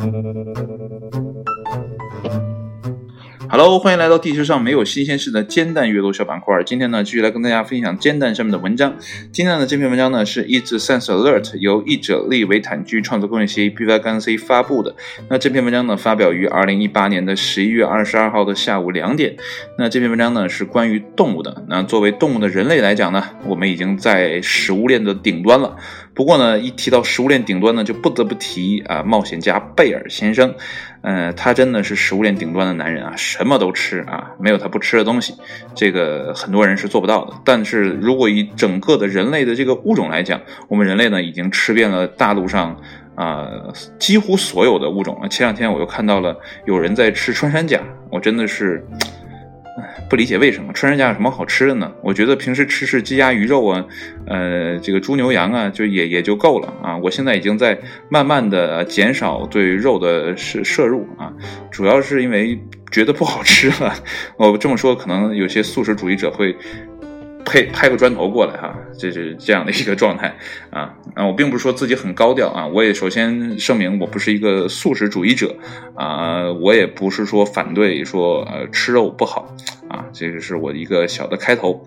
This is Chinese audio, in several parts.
Thank you. Hello，欢迎来到地球上没有新鲜事的煎蛋阅读小板块。今天呢，继续来跟大家分享煎蛋上面的文章。今天的这篇文章呢，是 Is Sense Alert 由译者利维坦居创作工业协议 BY-C 发布的。那这篇文章呢，发表于二零一八年的十一月二十二号的下午两点。那这篇文章呢，是关于动物的。那作为动物的人类来讲呢，我们已经在食物链的顶端了。不过呢，一提到食物链顶端呢，就不得不提啊，冒险家贝尔先生。嗯，他真的是食物链顶端的男人啊，什么什么都吃啊，没有他不吃的东西。这个很多人是做不到的。但是如果以整个的人类的这个物种来讲，我们人类呢，已经吃遍了大陆上啊几乎所有的物种了。前两天我又看到了有人在吃穿山甲，我真的是。不理解为什么穿山家有什么好吃的呢？我觉得平时吃吃鸡鸭鱼肉啊，呃，这个猪牛羊啊，就也也就够了啊。我现在已经在慢慢的减少对肉的摄摄入啊，主要是因为觉得不好吃了。我这么说，可能有些素食主义者会。拍拍个砖头过来哈，这是这样的一个状态啊啊！我并不是说自己很高调啊，我也首先声明，我不是一个素食主义者啊，我也不是说反对说呃吃肉不好啊，这个是我一个小的开头。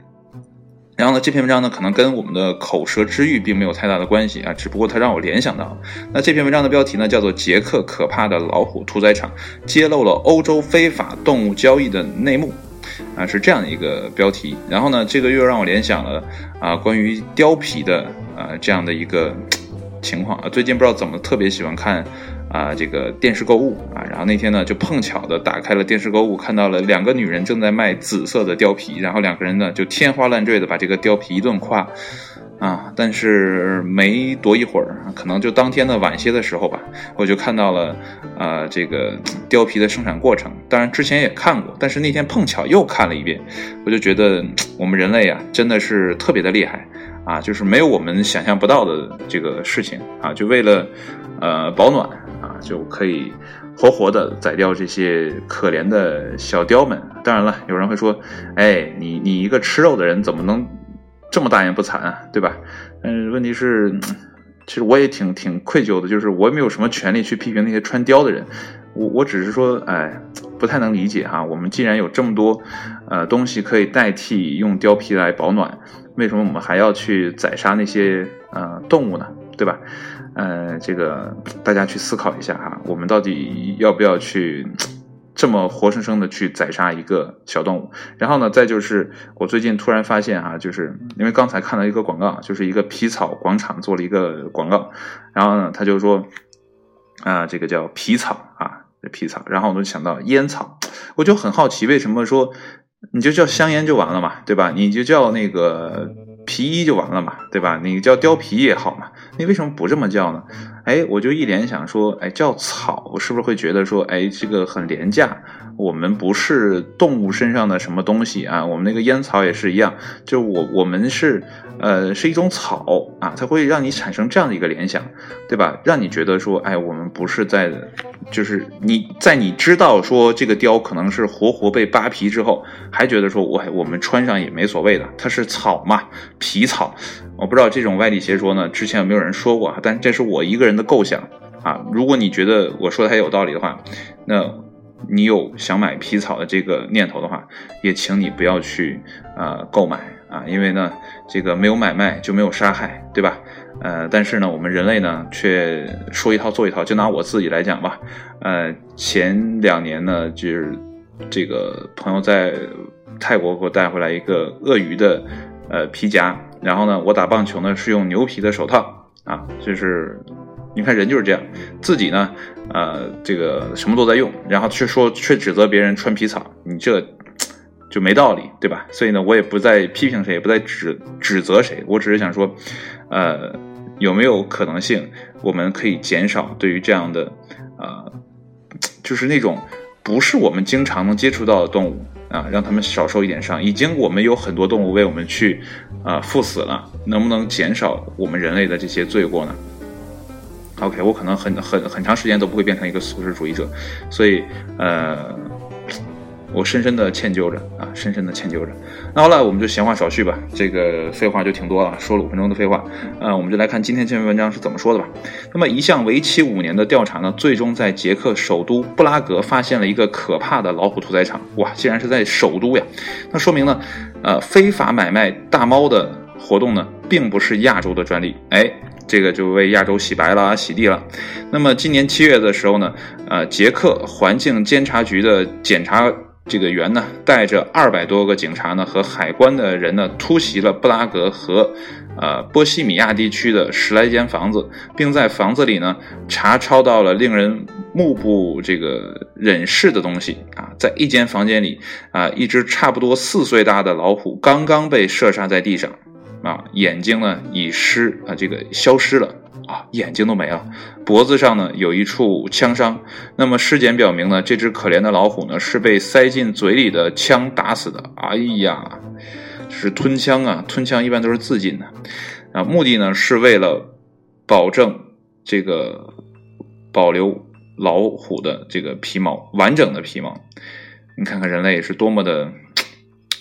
然后呢，这篇文章呢，可能跟我们的口舌之欲并没有太大的关系啊，只不过它让我联想到，那这篇文章的标题呢，叫做《捷克可怕的老虎屠宰场揭露了欧洲非法动物交易的内幕》。啊，是这样的一个标题，然后呢，这个又让我联想了啊，关于貂皮的啊这样的一个情况啊。最近不知道怎么特别喜欢看啊这个电视购物啊，然后那天呢就碰巧的打开了电视购物，看到了两个女人正在卖紫色的貂皮，然后两个人呢就天花乱坠的把这个貂皮一顿夸。啊，但是没多一会儿，可能就当天的晚些的时候吧，我就看到了，呃，这个貂皮的生产过程。当然之前也看过，但是那天碰巧又看了一遍，我就觉得我们人类啊，真的是特别的厉害啊，就是没有我们想象不到的这个事情啊，就为了呃保暖啊，就可以活活的宰掉这些可怜的小雕们。当然了，有人会说，哎，你你一个吃肉的人怎么能？这么大言不惭啊，对吧？嗯，问题是，其实我也挺挺愧疚的，就是我也没有什么权利去批评那些穿貂的人，我我只是说，哎，不太能理解哈。我们既然有这么多呃东西可以代替用貂皮来保暖，为什么我们还要去宰杀那些呃动物呢？对吧？呃，这个大家去思考一下哈，我们到底要不要去？这么活生生的去宰杀一个小动物，然后呢，再就是我最近突然发现哈，就是因为刚才看到一个广告，就是一个皮草广场做了一个广告，然后呢，他就说啊，这个叫皮草啊，皮草，然后我就想到烟草，我就很好奇，为什么说你就叫香烟就完了嘛，对吧？你就叫那个皮衣就完了嘛，对吧？你叫貂皮也好嘛，你为什么不这么叫呢？哎，我就一联想说，哎，叫草是不是会觉得说，哎，这个很廉价？我们不是动物身上的什么东西啊，我们那个烟草也是一样，就我我们是，呃，是一种草啊，它会让你产生这样的一个联想，对吧？让你觉得说，哎，我们不是在，就是你在你知道说这个貂可能是活活被扒皮之后，还觉得说，我我们穿上也没所谓的，它是草嘛，皮草。我不知道这种歪理邪说呢，之前有没有人说过啊？但这是我一个人的构想啊。如果你觉得我说的还有道理的话，那你有想买皮草的这个念头的话，也请你不要去啊购买啊，因为呢，这个没有买卖就没有杀害，对吧？呃，但是呢，我们人类呢却说一套做一套。就拿我自己来讲吧，呃，前两年呢，就是这个朋友在泰国给我带回来一个鳄鱼的呃皮夹。然后呢，我打棒球呢是用牛皮的手套啊，就是你看人就是这样，自己呢，呃，这个什么都在用，然后却说却指责别人穿皮草，你这就没道理，对吧？所以呢，我也不再批评谁，也不再指指责谁，我只是想说，呃，有没有可能性，我们可以减少对于这样的，呃，就是那种不是我们经常能接触到的动物。啊，让他们少受一点伤。已经我们有很多动物为我们去，啊，赴死了。能不能减少我们人类的这些罪过呢？OK，我可能很很很长时间都不会变成一个素食主义者，所以，呃，我深深的歉疚着啊，深深的歉疚着。那好了，我们就闲话少叙吧，这个废话就挺多了，说了五分钟的废话。呃，我们就来看今天这篇文章是怎么说的吧。那么一项为期五年的调查呢，最终在捷克首都布拉格发现了一个可怕的老虎屠宰场。哇，竟然是在首都呀！那说明呢，呃，非法买卖大猫的活动呢，并不是亚洲的专利。哎。这个就为亚洲洗白了、洗地了。那么今年七月的时候呢，呃，捷克环境监察局的检查这个员呢，带着二百多个警察呢和海关的人呢，突袭了布拉格和呃波西米亚地区的十来间房子，并在房子里呢查抄到了令人目不这个忍视的东西啊，在一间房间里啊，一只差不多四岁大的老虎刚刚被射杀在地上。啊，眼睛呢已失啊，这个消失了啊，眼睛都没了。脖子上呢有一处枪伤。那么尸检表明呢，这只可怜的老虎呢是被塞进嘴里的枪打死的。哎呀，是吞枪啊！吞枪一般都是自尽的啊。目的呢是为了保证这个保留老虎的这个皮毛完整的皮毛。你看看人类是多么的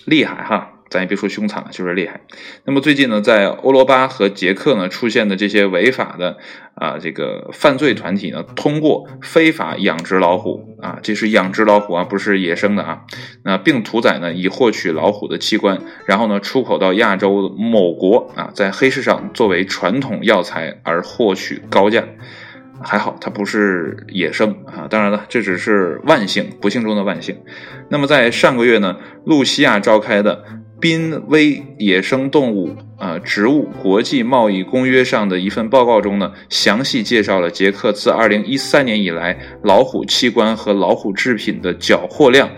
厉害哈！咱也别说凶残了，就是厉害。那么最近呢，在欧罗巴和捷克呢出现的这些违法的啊这个犯罪团体呢，通过非法养殖老虎啊，这是养殖老虎啊，不是野生的啊。那并屠宰呢，以获取老虎的器官，然后呢出口到亚洲某国啊，在黑市上作为传统药材而获取高价。还好它不是野生啊，当然了，这只是万幸，不幸中的万幸。那么在上个月呢，露西亚召开的。濒危野生动物啊，植物国际贸易公约上的一份报告中呢，详细介绍了捷克自2013年以来老虎器官和老虎制品的缴获量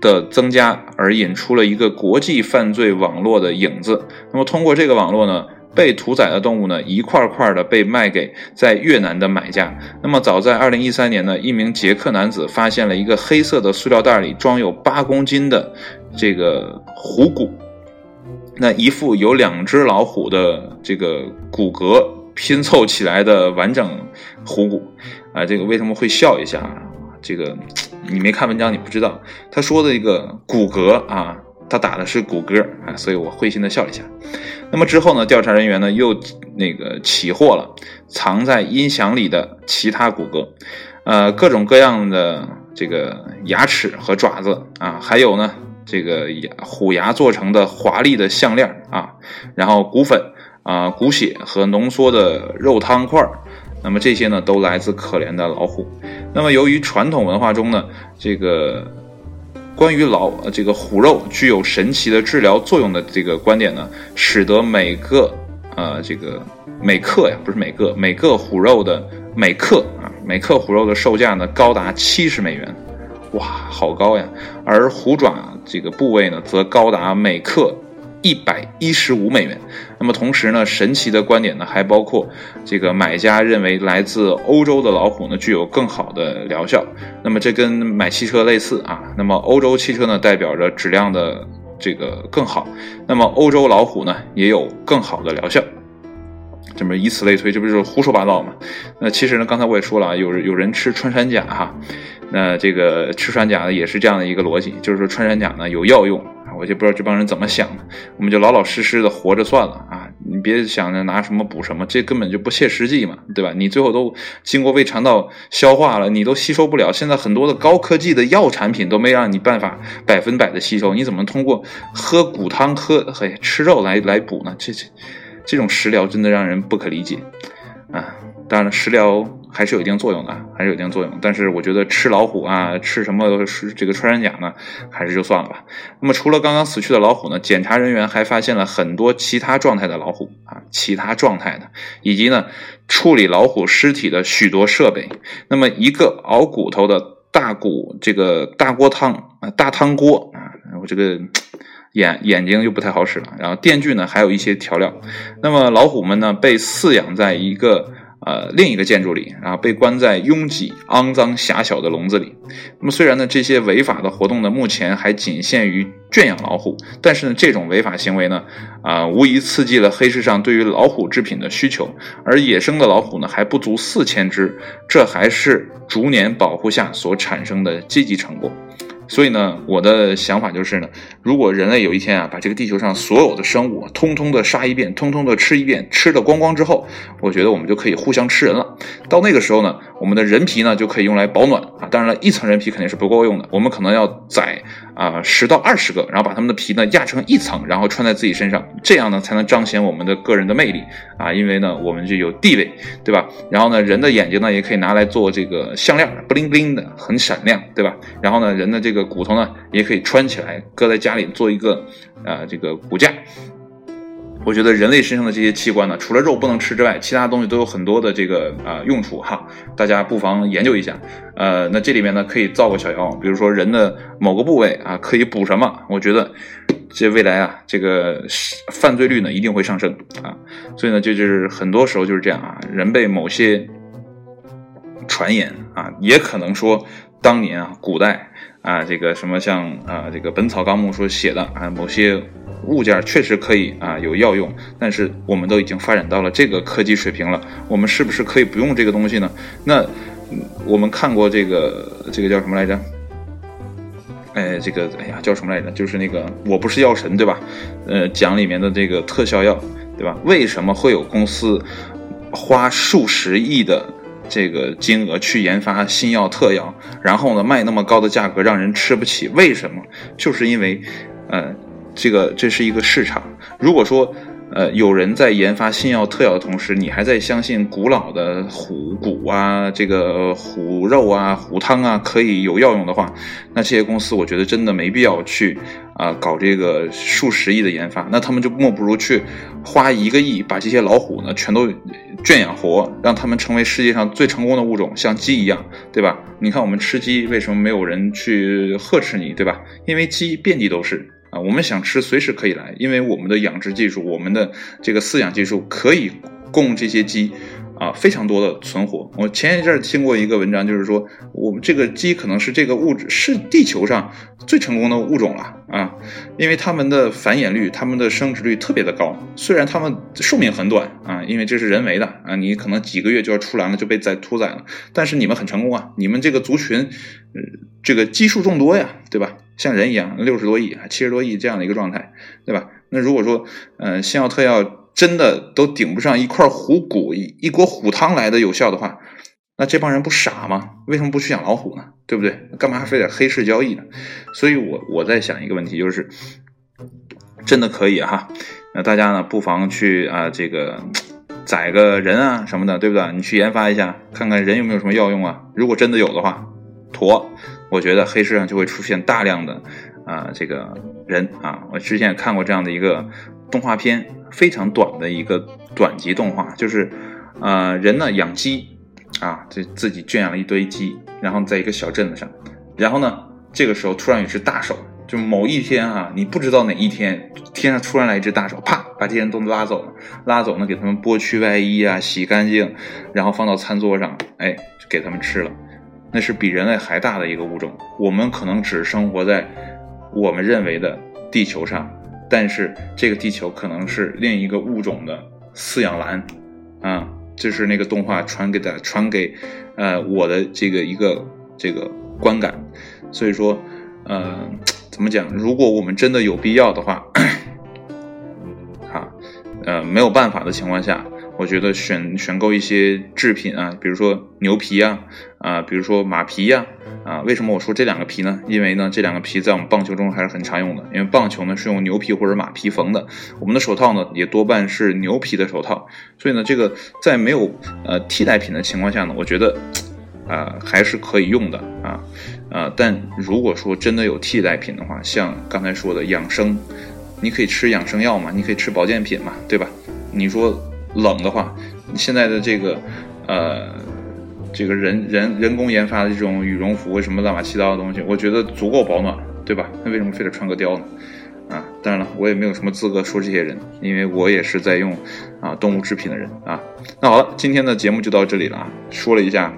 的增加，而引出了一个国际犯罪网络的影子。那么通过这个网络呢，被屠宰的动物呢，一块块的被卖给在越南的买家。那么早在2013年呢，一名捷克男子发现了一个黑色的塑料袋里装有八公斤的这个虎骨。那一副有两只老虎的这个骨骼拼凑起来的完整虎骨，啊，这个为什么会笑一下？这个你没看文章，你不知道。他说的一个骨骼啊，他打的是骨骼啊，所以我会心的笑了一下。那么之后呢，调查人员呢又那个起获了藏在音响里的其他骨骼，呃，各种各样的这个牙齿和爪子啊，还有呢。这个虎牙做成的华丽的项链啊，然后骨粉啊、骨血和浓缩的肉汤块那么这些呢都来自可怜的老虎。那么由于传统文化中呢，这个关于老这个虎肉具有神奇的治疗作用的这个观点呢，使得每个呃这个每克呀不是每个每个虎肉的每克啊每克虎肉的售价呢高达七十美元。哇，好高呀！而虎爪这个部位呢，则高达每克一百一十五美元。那么同时呢，神奇的观点呢，还包括这个买家认为来自欧洲的老虎呢，具有更好的疗效。那么这跟买汽车类似啊。那么欧洲汽车呢，代表着质量的这个更好。那么欧洲老虎呢，也有更好的疗效。这么以此类推，这不是胡说八道吗？那其实呢，刚才我也说了啊，有有人吃穿山甲哈。那这个吃穿甲呢，也是这样的一个逻辑，就是说穿山甲呢有药用啊，我就不知道这帮人怎么想的，我们就老老实实的活着算了啊，你别想着拿什么补什么，这根本就不切实际嘛，对吧？你最后都经过胃肠道消化了，你都吸收不了。现在很多的高科技的药产品都没让你办法百分百的吸收，你怎么通过喝骨汤、喝嘿吃肉来来补呢？这这这种食疗真的让人不可理解啊！当然了，食疗。还是有一定作用的，还是有一定作用。但是我觉得吃老虎啊，吃什么是这个穿山甲呢，还是就算了吧。那么除了刚刚死去的老虎呢，检查人员还发现了很多其他状态的老虎啊，其他状态的，以及呢处理老虎尸体的许多设备。那么一个熬骨头的大骨这个大锅汤啊，大汤锅啊，我这个眼眼睛就不太好使了。然后电锯呢，还有一些调料。那么老虎们呢，被饲养在一个。呃，另一个建筑里，然后被关在拥挤、肮脏、狭小的笼子里。那么，虽然呢，这些违法的活动呢，目前还仅限于圈养老虎，但是呢，这种违法行为呢，啊，无疑刺激了黑市上对于老虎制品的需求。而野生的老虎呢，还不足四千只，这还是逐年保护下所产生的积极成果。所以呢，我的想法就是呢，如果人类有一天啊，把这个地球上所有的生物通通的杀一遍，通通的吃一遍，吃的光光之后，我觉得我们就可以互相吃人了。到那个时候呢，我们的人皮呢就可以用来保暖啊。当然了，一层人皮肯定是不够用的，我们可能要宰啊十到二十个，然后把它们的皮呢压成一层，然后穿在自己身上，这样呢才能彰显我们的个人的魅力啊。因为呢，我们就有地位，对吧？然后呢，人的眼睛呢也可以拿来做这个项链，不灵布灵的，很闪亮，对吧？然后呢，人的这个骨头呢也可以穿起来，搁在家里做一个呃这个骨架。我觉得人类身上的这些器官呢，除了肉不能吃之外，其他东西都有很多的这个啊用处哈。大家不妨研究一下。呃，那这里面呢可以造个小谣，比如说人的某个部位啊可以补什么？我觉得这未来啊这个犯罪率呢一定会上升啊。所以呢，这就是很多时候就是这样啊，人被某些传言啊，也可能说当年啊古代啊这个什么像啊这个《本草纲目》所写的啊某些。物件确实可以啊有药用，但是我们都已经发展到了这个科技水平了，我们是不是可以不用这个东西呢？那我们看过这个这个叫什么来着？哎，这个哎呀叫什么来着？就是那个我不是药神对吧？呃，讲里面的这个特效药对吧？为什么会有公司花数十亿的这个金额去研发新药特药，然后呢卖那么高的价格让人吃不起？为什么？就是因为，呃。这个这是一个市场。如果说，呃，有人在研发新药特药的同时，你还在相信古老的虎骨啊、这个虎肉啊、虎汤啊可以有药用的话，那这些公司我觉得真的没必要去啊搞这个数十亿的研发。那他们就莫不如去花一个亿把这些老虎呢全都圈养活，让他们成为世界上最成功的物种，像鸡一样，对吧？你看我们吃鸡，为什么没有人去呵斥你，对吧？因为鸡遍地都是。啊，我们想吃随时可以来，因为我们的养殖技术，我们的这个饲养技术可以供这些鸡。啊，非常多的存活。我前一阵听过一个文章，就是说我们这个鸡可能是这个物质是地球上最成功的物种了啊，因为它们的繁衍率、它们的生殖率特别的高。虽然它们寿命很短啊，因为这是人为的啊，你可能几个月就要出栏了，就被宰屠宰了。但是你们很成功啊，你们这个族群，呃这个基数众多呀，对吧？像人一样，六十多亿、七十多亿这样的一个状态，对吧？那如果说，嗯，新药特药。真的都顶不上一块虎骨一一锅虎汤来的有效的话，那这帮人不傻吗？为什么不去养老虎呢？对不对？干嘛非得黑市交易呢？所以，我我在想一个问题，就是真的可以哈？那大家呢，不妨去啊，这个宰个人啊什么的，对不对？你去研发一下，看看人有没有什么药用啊？如果真的有的话，妥，我觉得黑市上就会出现大量的啊这个人啊。我之前也看过这样的一个动画片。非常短的一个短集动画，就是，呃，人呢养鸡，啊，这自己圈养了一堆鸡，然后在一个小镇子上，然后呢，这个时候突然有只大手，就某一天啊，你不知道哪一天，天上突然来一只大手，啪，把这些人都拉走了，拉走呢，给他们剥去外衣啊，洗干净，然后放到餐桌上，哎，就给他们吃了。那是比人类还大的一个物种，我们可能只生活在我们认为的地球上。但是这个地球可能是另一个物种的饲养栏，啊，就是那个动画传给的传给，呃，我的这个一个这个观感。所以说，呃，怎么讲？如果我们真的有必要的话，啊，呃，没有办法的情况下。我觉得选选购一些制品啊，比如说牛皮啊，啊，比如说马皮呀，啊，为什么我说这两个皮呢？因为呢，这两个皮在我们棒球中还是很常用的。因为棒球呢是用牛皮或者马皮缝的，我们的手套呢也多半是牛皮的手套。所以呢，这个在没有呃替代品的情况下呢，我觉得啊还是可以用的啊，呃，但如果说真的有替代品的话，像刚才说的养生，你可以吃养生药嘛，你可以吃保健品嘛，对吧？你说。冷的话，现在的这个，呃，这个人人人工研发的这种羽绒服什么乱七糟的东西，我觉得足够保暖，对吧？那为什么非得穿个貂呢？啊，当然了，我也没有什么资格说这些人，因为我也是在用啊动物制品的人啊。那好了，今天的节目就到这里了啊，说了一下，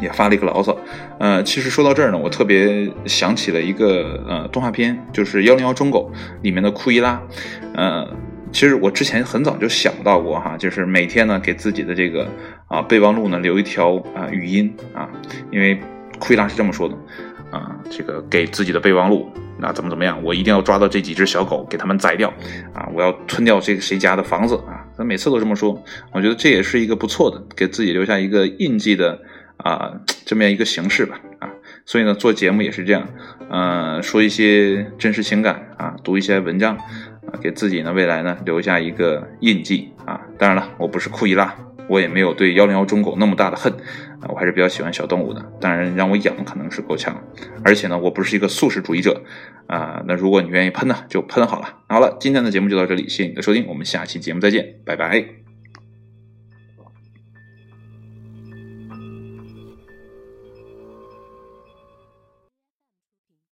也发了一个牢骚。呃，其实说到这儿呢，我特别想起了一个呃动画片，就是《幺零幺忠狗》里面的库伊拉，呃。其实我之前很早就想到过哈，就是每天呢给自己的这个啊备忘录呢留一条啊语音啊，因为库伊拉是这么说的，啊，这个给自己的备忘录，那怎么怎么样，我一定要抓到这几只小狗，给它们宰掉，啊，我要吞掉这个谁家的房子啊，他每次都这么说，我觉得这也是一个不错的，给自己留下一个印记的啊，这么样一个形式吧，啊，所以呢，做节目也是这样，嗯，说一些真实情感啊，读一些文章。啊，给自己呢未来呢留下一个印记啊！当然了，我不是库伊拉，我也没有对幺零幺中狗那么大的恨啊，我还是比较喜欢小动物的。当然，让我养可能是够呛，而且呢，我不是一个素食主义者啊。那如果你愿意喷呢，就喷好了。好了，今天的节目就到这里，谢谢你的收听，我们下期节目再见，拜拜。